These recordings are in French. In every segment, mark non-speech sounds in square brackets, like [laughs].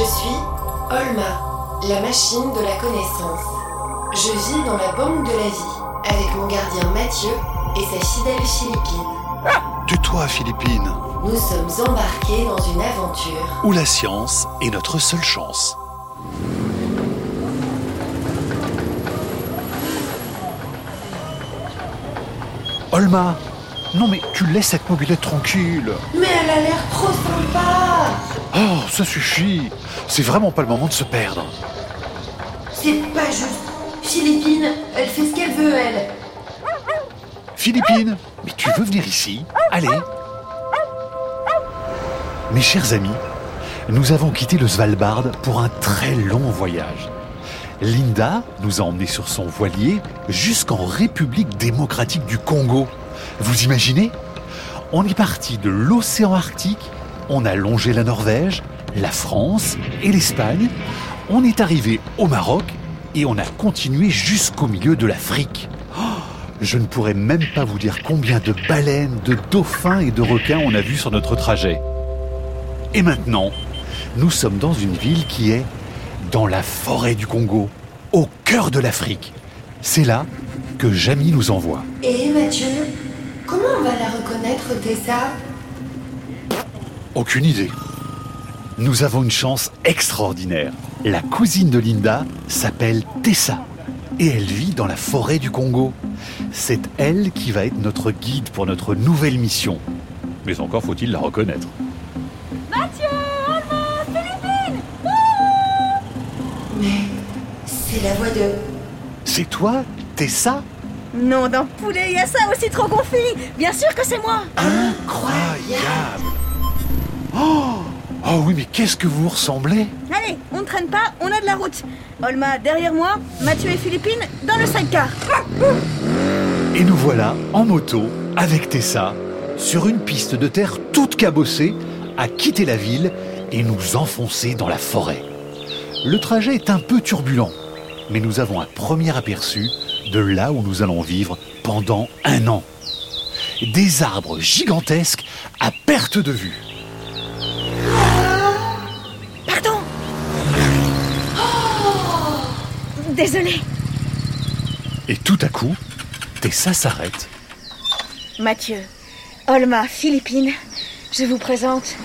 Je suis Olma, la machine de la connaissance. Je vis dans la banque de la vie avec mon gardien Mathieu et sa fidèle Philippine. Tais-toi, Philippine. Nous sommes embarqués dans une aventure. Où la science est notre seule chance. Olma, non mais tu laisses cette mobilette tranquille. Mais elle a l'air trop sympa Oh, ça suffit. C'est vraiment pas le moment de se perdre. C'est pas juste. Philippine, elle fait ce qu'elle veut, elle. Philippine, mais tu veux venir ici? Allez. Mes chers amis, nous avons quitté le Svalbard pour un très long voyage. Linda nous a emmenés sur son voilier jusqu'en République démocratique du Congo. Vous imaginez? On est parti de l'océan Arctique, on a longé la Norvège, la France et l'Espagne, on est arrivé au Maroc et on a continué jusqu'au milieu de l'Afrique. Oh, je ne pourrais même pas vous dire combien de baleines, de dauphins et de requins on a vu sur notre trajet. Et maintenant, nous sommes dans une ville qui est dans la forêt du Congo, au cœur de l'Afrique. C'est là que Jamie nous envoie. Et Mathieu, comment on va la reconnaître, Tessa Aucune idée. Nous avons une chance extraordinaire. La cousine de Linda s'appelle Tessa et elle vit dans la forêt du Congo. C'est elle qui va être notre guide pour notre nouvelle mission. Mais encore faut-il la reconnaître. Mathieu, Alma, Philippine Mais c'est la voix de... C'est toi, Tessa? Non, d'un poulet, il y a ça aussi trop confit Bien sûr que c'est moi Incroyable Oh Oh oui, mais qu'est-ce que vous ressemblez Allez, on ne traîne pas, on a de la route. Olma derrière moi, Mathieu et Philippine dans le sidecar. Et nous voilà en moto, avec Tessa, sur une piste de terre toute cabossée, à quitter la ville et nous enfoncer dans la forêt. Le trajet est un peu turbulent, mais nous avons un premier aperçu de là où nous allons vivre pendant un an. Des arbres gigantesques à perte de vue. Désolé. Et tout à coup, Tessa s'arrête. Mathieu, Olma, Philippine, je vous présente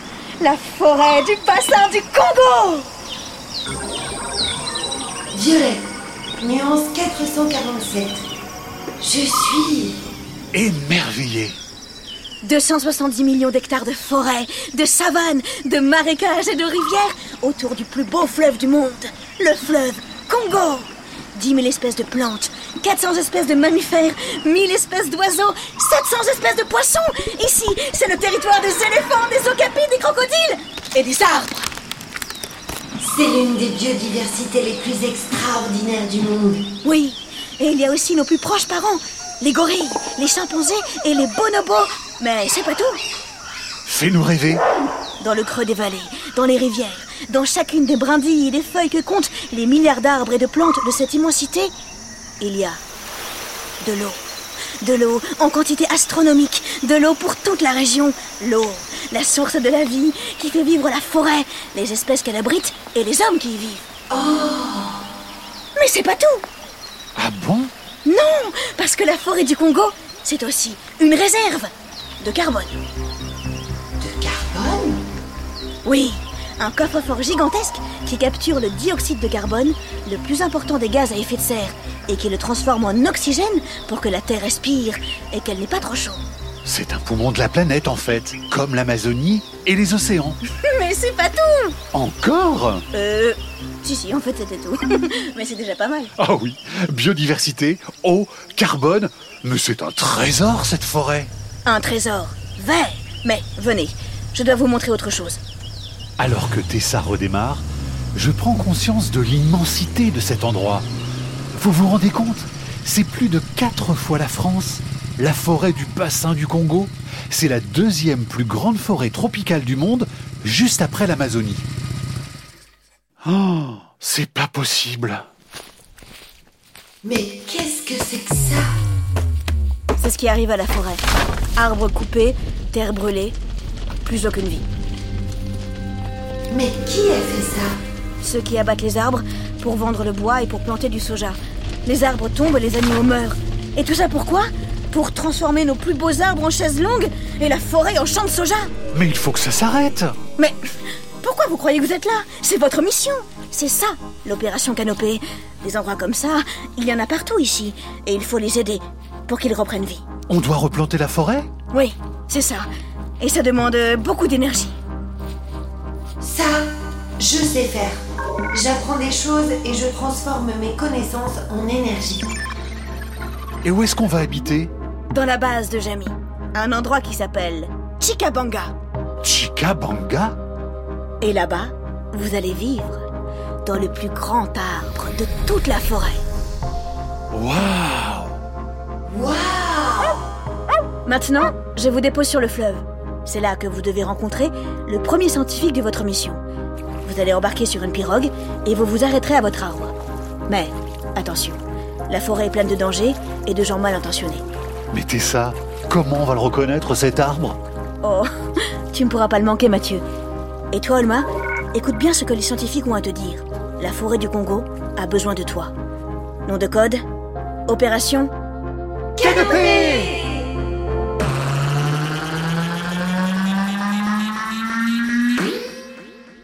la forêt du bassin du Congo Violet, nuance 447. Je suis... Émerveillé. 270 millions d'hectares de forêts, de savanes, de marécages et de rivières autour du plus beau fleuve du monde, le fleuve Congo. 10 000 espèces de plantes, 400 espèces de mammifères, 1000 espèces d'oiseaux, 700 espèces de poissons. Ici, c'est le territoire des éléphants, des okapis, des crocodiles et des arbres. C'est l'une des biodiversités les plus extraordinaires du monde. Oui, et il y a aussi nos plus proches parents, les gorilles, les chimpanzés et les bonobos. Mais c'est pas tout. Fais-nous rêver. Dans le creux des vallées, dans les rivières, dans chacune des brindilles et des feuilles que comptent les milliards d'arbres et de plantes de cette immensité, il y a de l'eau. De l'eau en quantité astronomique, de l'eau pour toute la région. L'eau, la source de la vie, qui fait vivre la forêt, les espèces qu'elle abrite et les hommes qui y vivent. Oh Mais c'est pas tout Ah bon? Non Parce que la forêt du Congo, c'est aussi une réserve de carbone. De carbone? Oui, un coffre-fort gigantesque qui capture le dioxyde de carbone, le plus important des gaz à effet de serre, et qui le transforme en oxygène pour que la Terre respire et qu'elle n'ait pas trop chaud. C'est un poumon de la planète en fait, comme l'Amazonie et les océans. [laughs] Mais c'est pas tout Encore? Euh... Si, si, en fait c'était tout. [laughs] Mais c'est déjà pas mal. Ah oui, biodiversité, eau, carbone, mais c'est un trésor cette forêt. Un trésor vert. Mais venez, je dois vous montrer autre chose. Alors que Tessa redémarre, je prends conscience de l'immensité de cet endroit. Vous vous rendez compte? C'est plus de quatre fois la France. La forêt du bassin du Congo, c'est la deuxième plus grande forêt tropicale du monde, juste après l'Amazonie. Oh, c'est pas possible. Mais qu'est-ce que c'est que ça? C'est ce qui arrive à la forêt. Arbres coupés, terre brûlée, plus aucune vie. Mais qui a fait ça Ceux qui abattent les arbres pour vendre le bois et pour planter du soja. Les arbres tombent, les animaux meurent. Et tout ça pourquoi Pour transformer nos plus beaux arbres en chaises longues et la forêt en champ de soja. Mais il faut que ça s'arrête Mais pourquoi vous croyez que vous êtes là C'est votre mission. C'est ça, l'opération Canopée. Des endroits comme ça, il y en a partout ici. Et il faut les aider pour qu'ils reprennent vie. On doit replanter la forêt? Oui, c'est ça. Et ça demande beaucoup d'énergie. Ça, je sais faire. J'apprends des choses et je transforme mes connaissances en énergie. Et où est-ce qu'on va habiter? Dans la base de Jamy. Un endroit qui s'appelle Chikabanga. Chikabanga Et là-bas, vous allez vivre dans le plus grand arbre de toute la forêt. Waouh Waouh Maintenant, je vous dépose sur le fleuve. C'est là que vous devez rencontrer le premier scientifique de votre mission. Vous allez embarquer sur une pirogue et vous vous arrêterez à votre arbre. Mais attention, la forêt est pleine de dangers et de gens mal intentionnés. Mais Tessa, comment on va le reconnaître cet arbre? Oh, tu ne pourras pas le manquer, Mathieu. Et toi, Olma, écoute bien ce que les scientifiques ont à te dire. La forêt du Congo a besoin de toi. Nom de code Opération Canopée